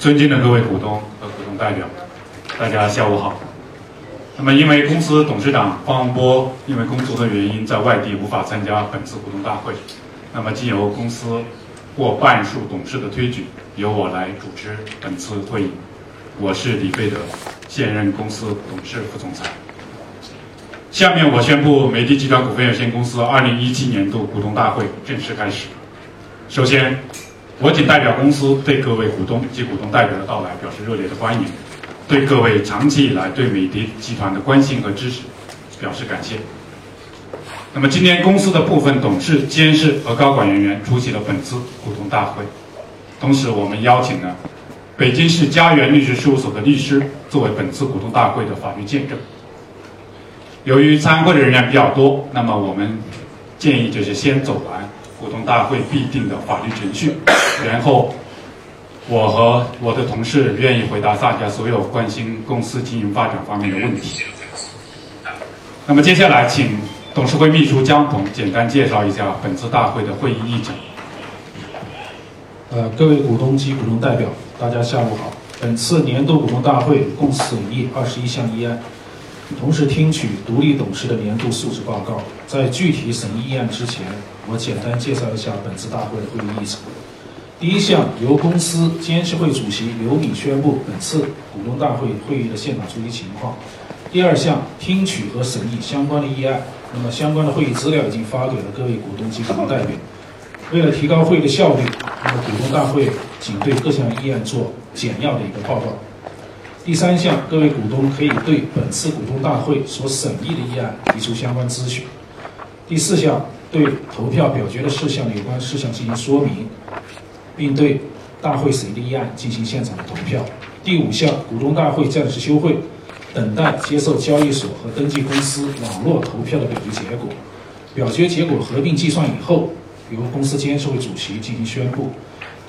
尊敬的各位股东和股东代表，大家下午好。那么，因为公司董事长方波因为工作的原因在外地无法参加本次股东大会，那么经由公司过半数董事的推举，由我来主持本次会议。我是李飞德，现任公司董事副总裁。下面我宣布美的集团股份有限公司二零一七年度股东大会正式开始。首先，我谨代表公司对各位股东及股东代表的到来表示热烈的欢迎，对各位长期以来对美的集团的关心和支持表示感谢。那么，今天公司的部分董事、监事和高管人员出席了本次股东大会，同时我们邀请了北京市嘉源律师事务所的律师作为本次股东大会的法律见证。由于参会的人员比较多，那么我们建议就是先走完股东大会必定的法律程序，然后我和我的同事愿意回答大家所有关心公司经营发展方面的问题。那么接下来，请董事会秘书江鹏简单介绍一下本次大会的会议议程。呃，各位股东及股东代表，大家下午好。本次年度股东大会共审议二十一项议案。同时听取独立董事的年度述职报告。在具体审议议案之前，我简单介绍一下本次大会的会议议程。第一项，由公司监事会主席刘敏宣布本次股东大会会议的现场出席情况。第二项，听取和审议相关的议案。那么相关的会议资料已经发给了各位股东及股东代表。为了提高会议的效率，那么股东大会仅对各项议案做简要的一个报告。第三项，各位股东可以对本次股东大会所审议的议案提出相关咨询。第四项，对投票表决的事项有关事项进行说明，并对大会审议的议案进行现场的投票。第五项，股东大会暂时休会，等待接受交易所和登记公司网络投票的表决结果。表决结果合并计算以后，由公司监事会主席进行宣布。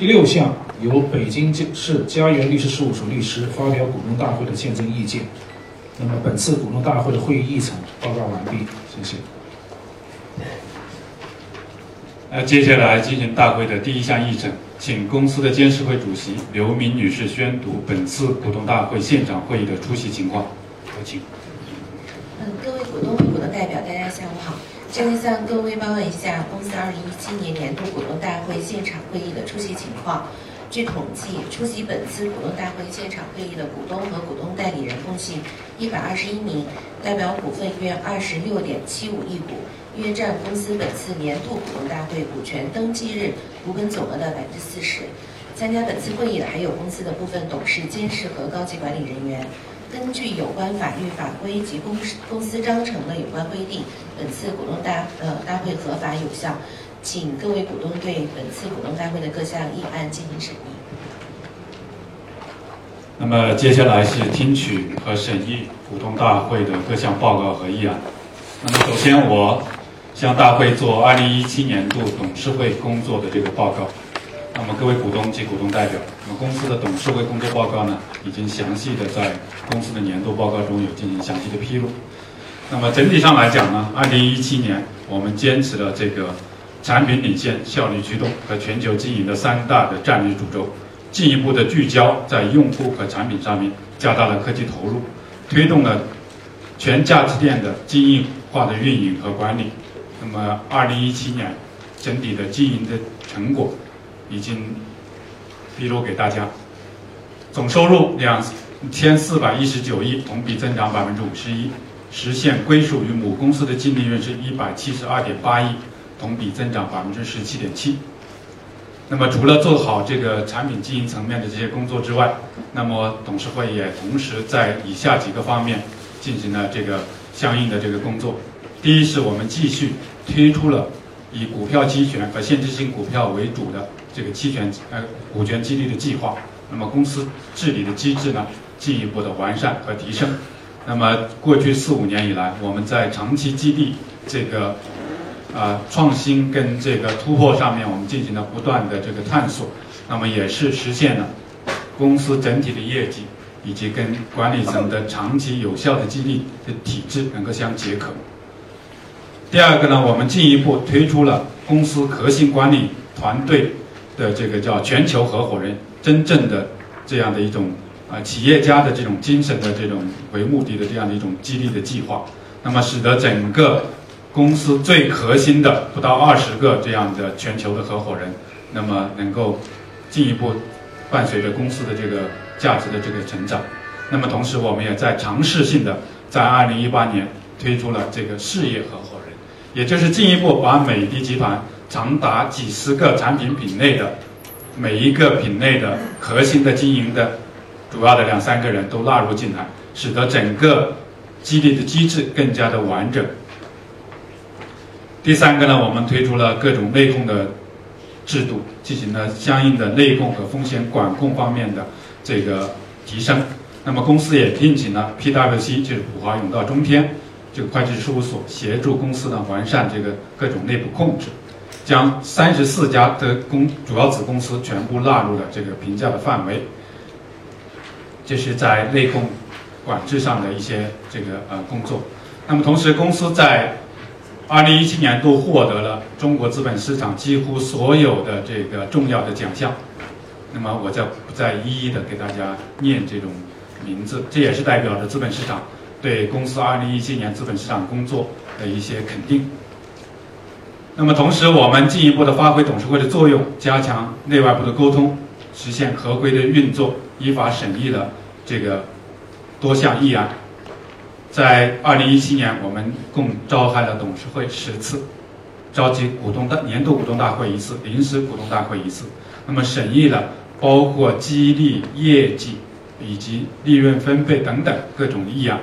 第六项由北京市家园律师事务所律师发表股东大会的见证意见。那么本次股东大会的会议议程报告完毕，谢谢。那接下来进行大会的第一项议程，请公司的监事会主席刘敏女士宣读本次股东大会现场会议的出席情况。有请。嗯，各位股东和股东代表，大家下午好。这边向各位报告一下公司二零一七年年度股东大会现场会议的出席情况。据统计，出席本次股东大会现场会议的股东和股东代理人共计一百二十一名，代表股份约二十六点七五亿股，约占公司本次年度股东大会股权登记日股本总额的百分之四十。参加本次会议的还有公司的部分董事、监事和高级管理人员。根据有关法律法规及公司公司章程的有关规定，本次股东大呃大会合法有效，请各位股东对本次股东大会的各项议案进行审议。那么接下来是听取和审议股东大会的各项报告和议案。那么首先我向大会做二零一七年度董事会工作的这个报告。那么各位股东及股东代表，那么公司的董事会工作报告呢，已经详细的在公司的年度报告中有进行详细的披露。那么整体上来讲呢，二零一七年我们坚持了这个产品领先、效率驱动和全球经营的三大的战略主轴，进一步的聚焦在用户和产品上面，加大了科技投入，推动了全价值链的精益化的运营和管理。那么二零一七年整体的经营的成果。已经披露给大家，总收入两千四百一十九亿，同比增长百分之五十一，实现归属于母公司的净利润是一百七十二点八亿，同比增长百分之十七点七。那么除了做好这个产品经营层面的这些工作之外，那么董事会也同时在以下几个方面进行了这个相应的这个工作。第一是我们继续推出了以股票期权和限制性股票为主的。这个期权呃股权激励的计划，那么公司治理的机制呢进一步的完善和提升。那么过去四五年以来，我们在长期激励这个啊创新跟这个突破上面，我们进行了不断的这个探索。那么也是实现了公司整体的业绩以及跟管理层的长期有效的激励的体制能够相结合。第二个呢，我们进一步推出了公司核心管理团队。的这个叫全球合伙人，真正的这样的一种啊企业家的这种精神的这种为目的的这样的一种激励的计划，那么使得整个公司最核心的不到二十个这样的全球的合伙人，那么能够进一步伴随着公司的这个价值的这个成长。那么同时，我们也在尝试性的在二零一八年推出了这个事业合伙人，也就是进一步把美的集团长达几十个产品品类的每一个品类的核心的经营的主要的两三个人都纳入进来，使得整个激励的机制更加的完整。第三个呢，我们推出了各种内控的制度，进行了相应的内控和风险管控方面的这个提升。那么公司也聘请了 PwC，就是普华永道中天这个会计事务所，协助公司呢完善这个各种内部控制，将三十四家的公主要子公司全部纳入了这个评价的范围。这是在内控管制上的一些这个呃工作。那么同时，公司在二零一七年度获得了中国资本市场几乎所有的这个重要的奖项。那么我就不再一一的给大家念这种。名字，这也是代表着资本市场对公司2017年资本市场工作的一些肯定。那么同时，我们进一步的发挥董事会的作用，加强内外部的沟通，实现合规的运作，依法审议了这个多项议案。在2017年，我们共召开了董事会十次，召集股东的年度股东大会一次，临时股东大会一次。那么审议了包括激励业绩。以及利润分配等等各种议案。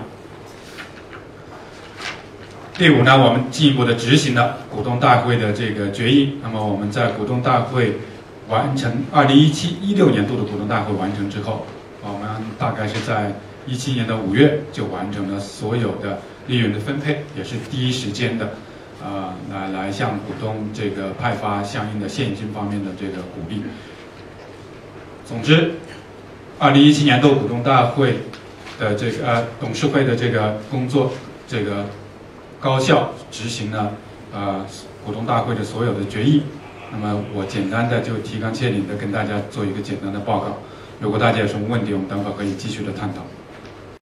第五呢，我们进一步的执行了股东大会的这个决议。那么我们在股东大会完成二零一七一六年度的股东大会完成之后，我们大概是在一七年的五月就完成了所有的利润的分配，也是第一时间的，啊，来来向股东这个派发相应的现金方面的这个鼓励。总之。二零一七年度股东大会的这个呃董事会的这个工作，这个高效执行了呃股东大会的所有的决议。那么我简单的就提纲挈领的跟大家做一个简单的报告。如果大家有什么问题，我们等会可以继续的探讨。